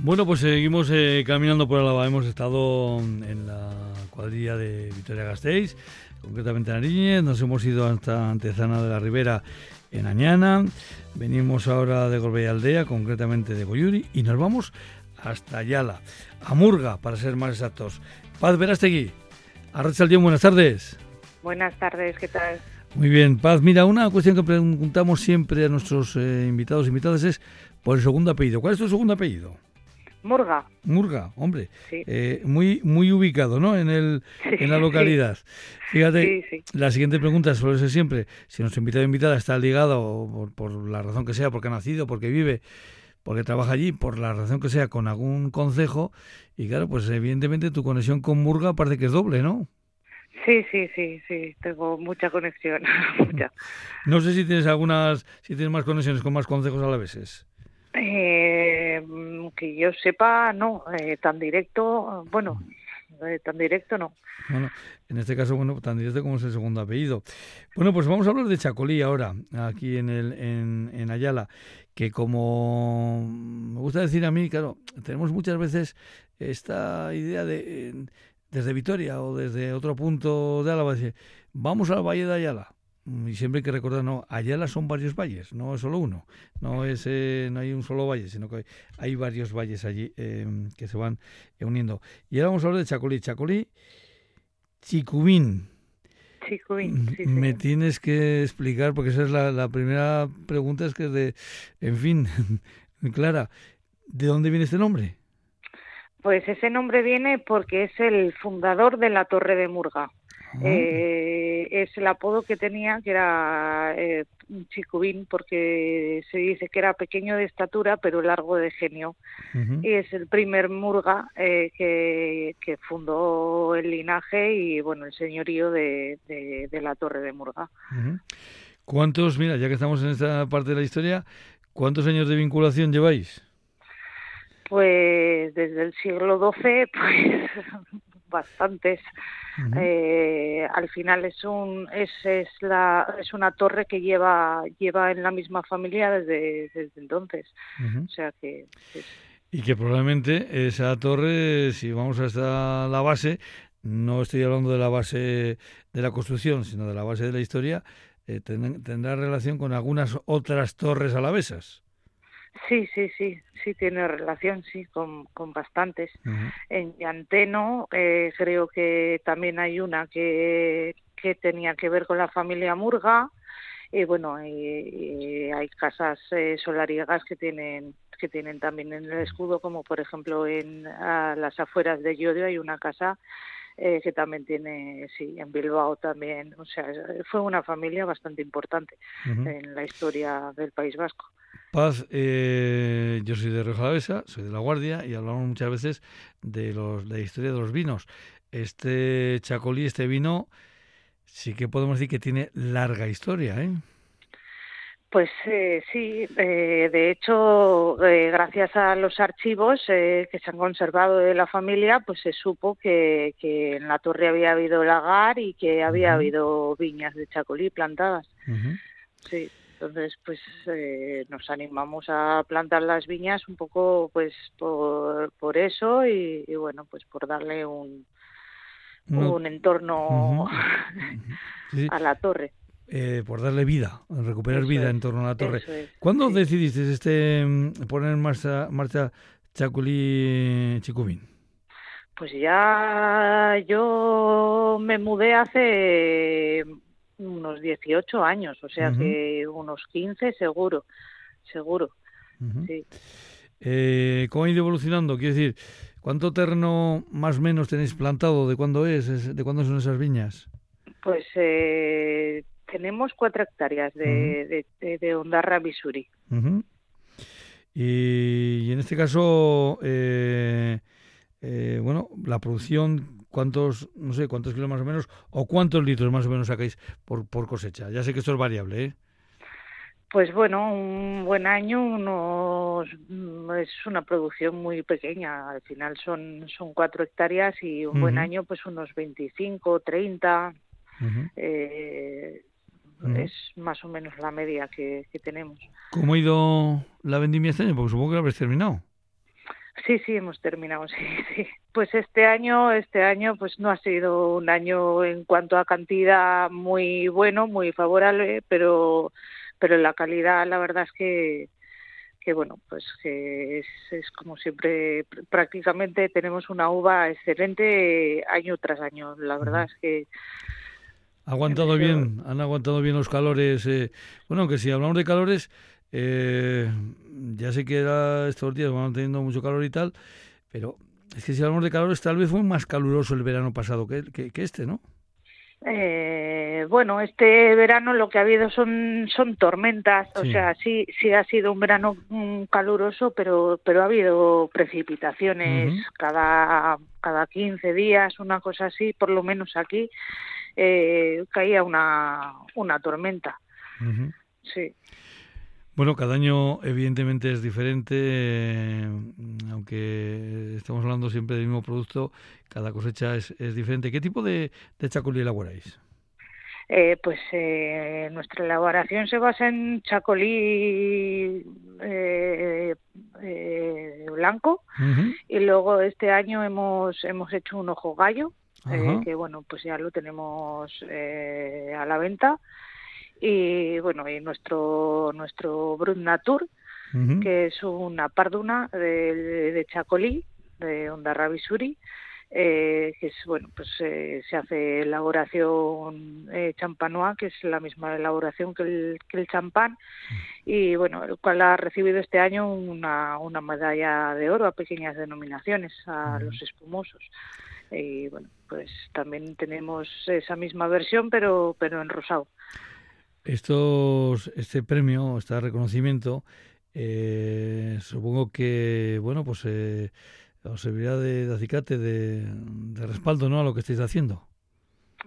S1: Bueno, pues seguimos eh, caminando por Álava. Hemos estado en la cuadrilla de Vitoria Gasteiz, concretamente en Ariñez. Nos hemos ido hasta Antezana de la Ribera en Añana. Venimos ahora de Gorbey Aldea, concretamente de Goyuri, y nos vamos hasta Ayala, a Murga, para ser más exactos. Paz Verastegui, Arrachaldión, buenas tardes.
S5: Buenas tardes, ¿qué tal?
S1: Muy bien, Paz. Mira, una cuestión que preguntamos siempre a nuestros eh, invitados y invitadas es por el segundo apellido. ¿Cuál es tu segundo apellido?
S5: Murga.
S1: Murga, hombre. Eh, muy, muy ubicado, ¿no? En, el, en la localidad. Fíjate, la siguiente pregunta suele ser siempre, si nuestro invitado o invitada está ligado, por, por la razón que sea, porque ha nacido, porque vive, porque trabaja allí, por la razón que sea, con algún consejo, y claro, pues evidentemente tu conexión con Murga parece que es doble, ¿no?
S5: Sí, sí, sí, sí, tengo mucha conexión, mucha.
S1: No sé si tienes algunas, si tienes más conexiones con más consejos a la vez.
S5: Eh, que yo sepa, no, eh, tan directo, bueno, eh, tan directo no.
S1: Bueno, en este caso, bueno, tan directo como es el segundo apellido. Bueno, pues vamos a hablar de Chacolí ahora, aquí en, el, en, en Ayala, que como me gusta decir a mí, claro, tenemos muchas veces esta idea de, desde Vitoria o desde otro punto de Álava, decir, vamos al Valle de Ayala y siempre hay que recordar, no, Ayala son varios valles, no es solo uno, no es eh, no hay un solo valle, sino que hay, varios valles allí em, que se van uniendo. Y ahora vamos a hablar de Chacolí. Chacolí, Chicubín.
S5: Chicubín, sí,
S1: Me tienes que explicar, porque esa es la, primera pregunta, es que de, en fin, Clara, ¿de dónde viene este nombre?
S5: Pues ese nombre viene porque es el fundador de la Torre de Murga. Eh, es el apodo que tenía, que era eh, Chicubín, porque se dice que era pequeño de estatura, pero largo de genio. Y es el primer murga eh, que, que, fundó el linaje y, bueno, el señorío de, de, la Torre de Murga.
S1: ¿Cuántos, mira, ya que estamos en esta parte de la historia, cuántos años de vinculación lleváis?
S5: Pues desde el siglo XII, pues bastantes. eh, al final es un es, es la es una torre que lleva lleva en la misma familia desde, desde entonces. O sea que
S1: y que probablemente esa torre, si vamos hasta la base, no estoy hablando de la base de la construcción, sino de la base de la historia, eh, tendrá relación con algunas otras torres alavesas.
S5: Sí, sí, sí, sí tiene relación, sí, con, con bastantes. En Llanteno eh, creo que también hay una que, que tenía que ver con la familia Murga. Y bueno, hay casas eh, solariegas que tienen que tienen también en el escudo, como por ejemplo en las afueras de Llodio hay una casa eh, que también tiene, sí, en Bilbao también, o sea, fue una familia bastante importante en la historia del País Vasco.
S1: Paz, eh, yo soy de Rioja soy de La Guardia y hablamos muchas veces de, los, de la historia de los vinos. Este chacolí, este vino, sí que podemos decir que tiene larga historia, ¿eh?
S5: Pues eh, sí, eh, de hecho, gracias a los archivos que se han conservado de la familia, pues se supo que, que en la torre había habido lagar y que había habido viñas de chacolí plantadas. Sí. Entonces, pues eh, nos animamos a plantar las viñas un poco, pues por, por eso y, bueno, pues por darle un, un entorno a la torre.
S1: Eh, por darle vida, recuperar vida en torno a la torre. ¿Cuándo decidiste este poner en marcha, marcha Chaculí Chicubín?
S5: Pues ya yo me mudé hace unos 18 años, o sea que unos 15 seguro, seguro. sí.
S1: eh, ¿Cómo ha ido evolucionando? Quiero decir, ¿cuánto terreno más o menos tenéis plantado? ¿De cuándo es? ¿De cuándo son esas viñas?
S5: Pues eh, tenemos cuatro hectáreas de, de, de, Ondarra Bisuri.
S1: y, en este caso, eh, eh, bueno, la producción cuántos, no sé, cuántos kilos más o menos, o cuántos litros más o menos sacáis por, por cosecha. Ya sé que esto es variable, ¿eh?
S5: Pues bueno, un buen año unos, es una producción muy pequeña. Al final son, son cuatro hectáreas y un buen año pues unos 25, 30. eh, Es más o menos la media que, que, tenemos.
S1: ¿Cómo ha ido la vendimia este año? Porque supongo que la habréis terminado.
S5: Sí, sí, hemos terminado, sí, sí. Pues este año, este año, pues no ha sido un año en cuanto a cantidad muy bueno, muy favorable, pero, pero la calidad, la verdad es que, que bueno, pues que es, es como siempre, prácticamente tenemos una uva excelente año tras año. La verdad es que
S1: ha aguantado bien, han aguantado bien los calores. Eh, bueno, que si hablamos de calores, eh, ya sé que era estos días van teniendo mucho calor y tal, pero es que si hablamos de calores, tal vez fue más caluroso el verano pasado que, que, este, ¿no?
S5: Eh, bueno, este verano lo que ha habido son son tormentas, o sea, sí sí ha sido un verano mm, caluroso, pero pero ha habido precipitaciones cada cada 15 días, una cosa así, por lo menos aquí eh, caía una una tormenta. Sí.
S1: Bueno, cada año evidentemente es diferente, eh, aunque estamos hablando siempre del mismo producto, cada cosecha es, es diferente. ¿Qué tipo de, de chacolí elaboráis?
S5: Eh, pues eh, nuestra elaboración se basa en chacolí eh, eh blanco y luego este año hemos hemos hecho un ojo gallo que bueno pues ya lo tenemos a la venta y bueno y nuestro nuestro Brut Natur que es una parduna de, de Chacolí de Onda Rabisuri eh, que es bueno pues eh, se hace elaboración eh, champanois que es la misma elaboración que el, que el champán. Y bueno el cual ha recibido este año una, una medalla de oro a pequeñas denominaciones a los espumosos. Y bueno pues también tenemos esa misma versión pero pero en rosado
S1: estos, este premio, este reconocimiento, eh, supongo que, bueno, pues eh, os servirá de, acicate, de, respaldo, ¿no?, a lo que estáis haciendo.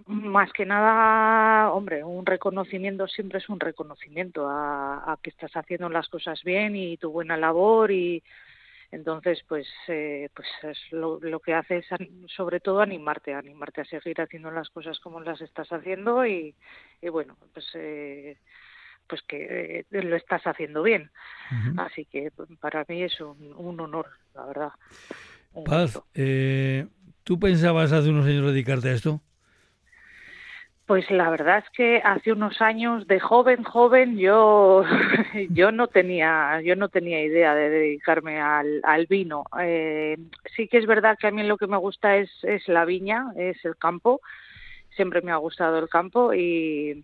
S5: Más que nada, hombre, un reconocimiento siempre es un reconocimiento a, a que estás haciendo las cosas bien y tu buena labor y, entonces, pues, eh, pues es lo, lo, que hace es sobre todo animarte, animarte a seguir haciendo las cosas como las estás haciendo y, y bueno, pues, eh, pues que eh, lo estás haciendo bien. Así que para mí es un, un honor, la verdad.
S1: Paz, eh, ¿tú pensabas hace unos años dedicarte a esto?
S5: Pues la verdad es que hace unos años de joven joven yo yo no tenía yo no tenía idea de dedicarme al, al vino. Eh, sí que es verdad que a mí lo que me gusta es es la viña, es el campo. Siempre me ha gustado el campo y,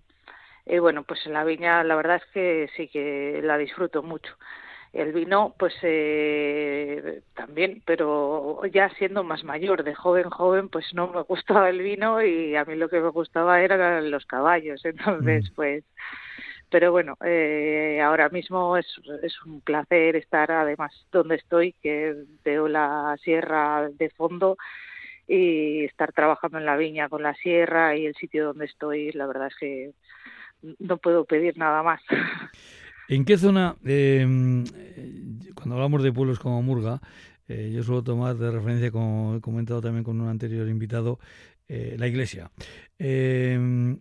S5: y bueno pues la viña la verdad es que sí que la disfruto mucho. El vino, pues eh, también, pero ya siendo más mayor, de joven, joven, pues no me gustaba el vino y a mí lo que me gustaba eran los caballos. Entonces, mm. pues, pero bueno, eh, ahora mismo es, es un placer estar además donde estoy, que veo la sierra de fondo y estar trabajando en la viña con la sierra y el sitio donde estoy, la verdad es que no puedo pedir nada más.
S1: ¿En qué zona, em, cuando hablamos de pueblos como Murga, eh, yo suelo tomar de referencia, como he comentado también con un anterior invitado, eh, la iglesia. Em,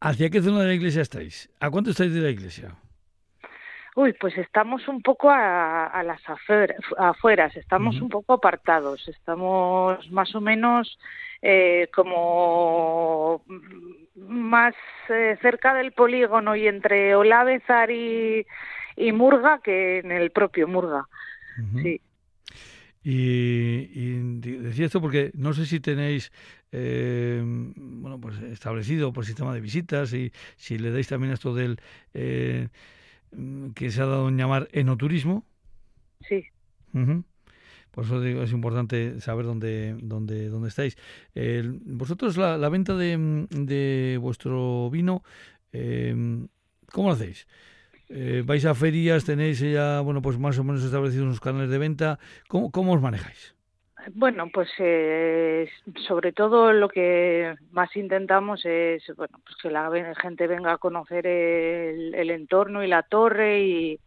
S1: ¿Hacia qué zona de la iglesia estáis? ¿A cuánto estáis de la iglesia?
S5: Uy, pues estamos un poco a, las afueras, estamos un poco apartados, estamos más o menos eh, como más eh, cerca del polígono y entre Olavezar y, y Murga que en el propio Murga. Sí.
S1: Y, y, decía esto porque no sé si tenéis eh, bueno pues establecido por sistema de visitas y si le dais también esto del eh, que se ha dado en llamar enoturismo.
S5: Sí.
S1: Por eso digo, es importante saber dónde, dónde, dónde estáis. vosotros la, la, venta de, de vuestro vino, eh, ¿cómo lo hacéis? Eh, ¿Vais a ferias? ¿Tenéis ya, bueno, pues más o menos establecidos unos canales de venta? ¿Cómo, cómo os manejáis?
S5: Bueno, pues eh, sobre todo lo que más intentamos es bueno, pues que la gente venga a conocer el, el entorno y la torre y,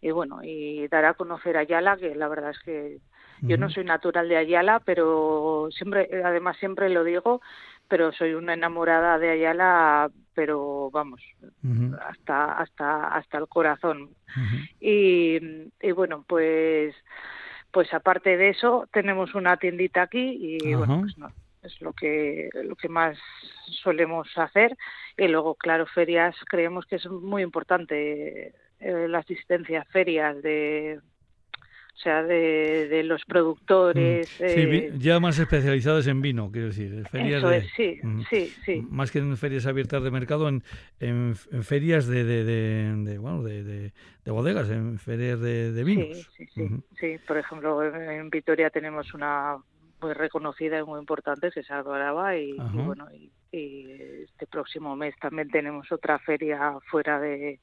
S5: y, bueno y dar a conocer Ayala, que la verdad es que yo no soy natural de Ayala, pero siempre, además siempre lo digo, pero soy una enamorada de Ayala, pero vamos, hasta hasta hasta el corazón. y, y bueno, pues pues aparte de eso tenemos una tiendita aquí y bueno, pues no, es lo que lo que más solemos hacer. Y luego claro ferias creemos que es muy importante eh, la asistencia a ferias de o sea, de, los productores.
S1: Mm. Sí, ya más especializadas en vino, quiero decir.
S5: Ferias sí, mm, sí, sí.
S1: Más que en ferias abiertas de mercado, en, en, ferias de, de, de, bueno, de, bodegas, en ferias de, vinos.
S5: Sí, sí, sí. Por ejemplo, en Vitoria tenemos una muy reconocida y muy importante que es Araba y, y, bueno, y este próximo mes también tenemos otra feria fuera de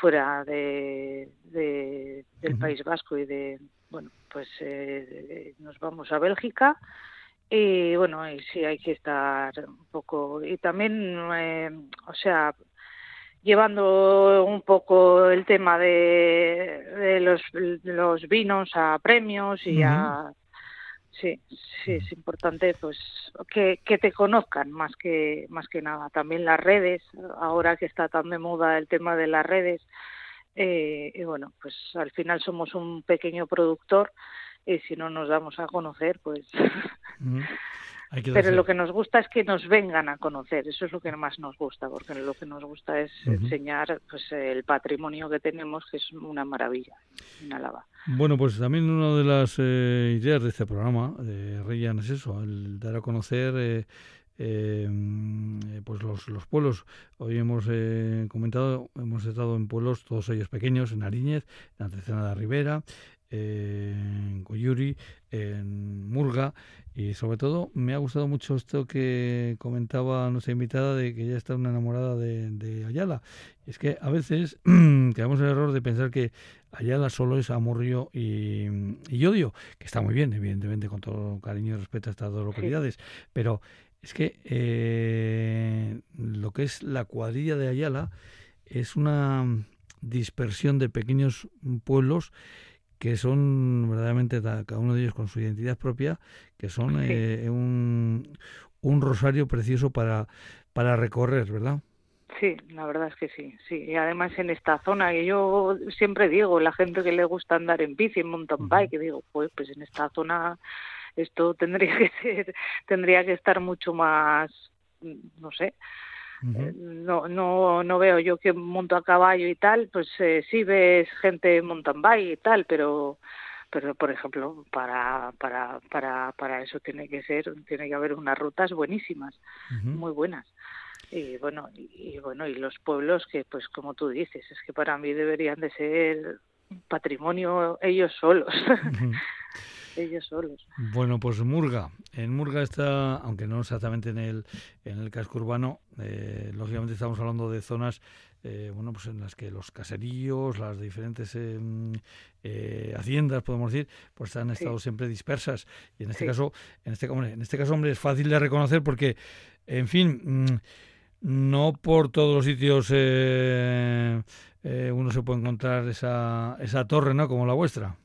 S5: fuera de, del País Vasco y de, bueno, pues eh, nos vamos a Bélgica. Y bueno, y sí hay que estar un poco, y también, eh, o sea, llevando un poco el tema de, de los, los vinos a premios y a sí, sí es importante pues que, que te conozcan más que más que nada. También las redes, ahora que está tan de moda el tema de las redes, eh, y bueno, pues al final somos un pequeño productor y si no nos damos a conocer, pues Pero lo que nos gusta es que nos vengan a conocer, eso es lo que más nos gusta, porque lo que nos gusta es enseñar pues el patrimonio que tenemos, que es una maravilla en Álava.
S1: Bueno, pues también una de las eh, ideas de este programa de Reyan es eso, el dar a conocer eh, eh, pues los, los pueblos. Hoy hemos eh, comentado, hemos estado en pueblos, todos ellos pequeños, en Ariñez, en Antecena de Rivera, en Coyuri, en Murga y sobre todo me ha gustado mucho esto que comentaba nuestra invitada de que ella está una enamorada de, Ayala. Es que a veces en el error de pensar que Ayala solo es amorrio y, y odio, que está muy bien, evidentemente, con todo cariño y respeto a estas dos localidades, pero es que eh, lo que es la cuadrilla de Ayala es una dispersión de pequeños pueblos que son verdaderamente cada uno de ellos con su identidad propia, que son eh, un, un rosario precioso para, para recorrer, ¿verdad?
S5: Sí, la verdad es que sí, sí. Y además en esta zona, que yo siempre digo, la gente que le gusta andar en bici, en mountain bike, digo, pues, pues en esta zona esto tendría que ser, tendría que estar mucho más, no sé, eh, no, no, no veo yo que monto a caballo y tal, pues eh, sí ves gente mountain bike y tal, pero pero por ejemplo para para para para eso tiene que ser tiene que haber unas rutas buenísimas muy buenas. Y bueno y, bueno y los pueblos que pues como tú dices es que para mí deberían de ser patrimonio ellos solos ellos solos.
S1: Bueno, pues Murga. En Murga está, aunque no exactamente en el, en el casco urbano, eh, lógicamente estamos hablando de zonas eh, bueno, pues en las que los caseríos, las diferentes em, eh, haciendas, podemos decir, pues han estado siempre dispersas. Y en este caso, en este, hombre, en este caso, hombre, es fácil de reconocer porque, en fin, mm, no por todos los sitios uno se puede encontrar esa, esa torre, ¿no? Como la vuestra.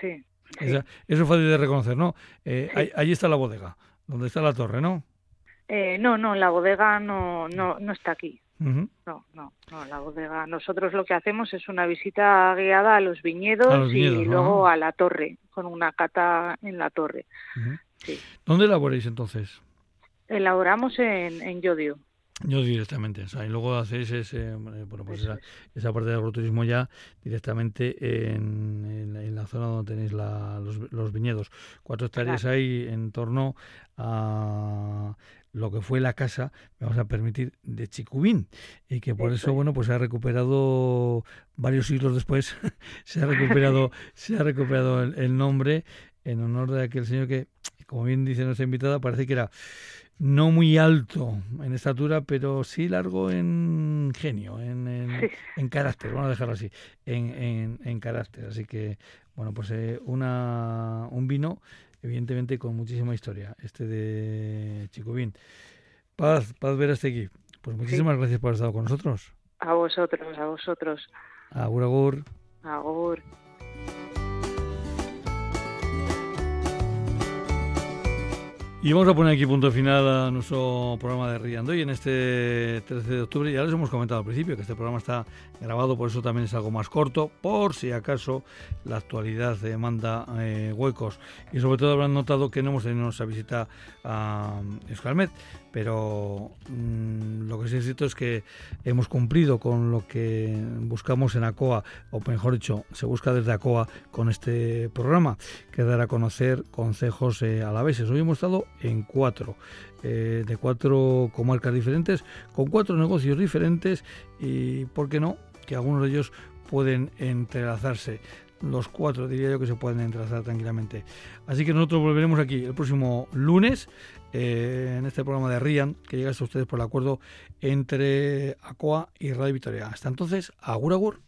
S5: Sí,
S1: eso es fácil de reconocer, ¿no? Eh, ahí, está la bodega, donde está la torre, ¿no?
S5: Eh, no, no, la bodega no, no, no está aquí. No, no, no, la bodega. Nosotros lo que hacemos es una visita guiada a los viñedos, y luego a la torre, con una cata en la torre.
S1: ¿Dónde elaboráis entonces?
S5: Elaboramos en, en Yodio.
S1: Yo directamente, y luego hacéis ese, bueno, pues esa, parte del agroturismo ya directamente en, en, la zona donde tenéis los, viñedos. Cuatro hectáreas hay en torno a lo que fue la casa, vamos a permitir, de Chicubín, y que por eso, bueno, pues se ha recuperado varios siglos después, se ha recuperado, se ha recuperado el nombre en honor de aquel señor que, como bien dice nuestra invitada, parece que era no muy alto en estatura, pero sí largo en genio, en, en, carácter, vamos a dejarlo así, en, en, carácter. Así que, bueno, pues eh, una, un vino, evidentemente, con muchísima historia, este de Chicubín. Paz, Paz aquí. pues muchísimas gracias por haber estado con nosotros.
S5: A vosotros, a vosotros.
S1: Agur, agur.
S5: Agur.
S1: Y vamos a poner aquí punto final a nuestro programa de Riando y en este 13 de octubre ya les hemos comentado al principio que este programa está grabado, por eso también es algo más corto, por si acaso la actualidad demanda eh, huecos. Y sobre todo habrán notado que no hemos tenido nuestra visita a Escalmet, pero mm, lo que sí es cierto es que hemos cumplido con lo que buscamos en ACOA, o mejor dicho, se busca desde ACOA con este programa, que dar a conocer consejos eh, alaveses. Hoy hemos estado en cuatro, eh, de cuatro comarcas diferentes, con cuatro negocios diferentes y, ¿por qué no?, que algunos de ellos pueden entrelazarse. Los cuatro diría yo que se pueden entrelazar tranquilamente. Así que nosotros volveremos aquí el próximo lunes eh, en este programa de RIAN, que llega a ustedes por el acuerdo entre ACOA y Radio Victoria. Hasta entonces, agur agur.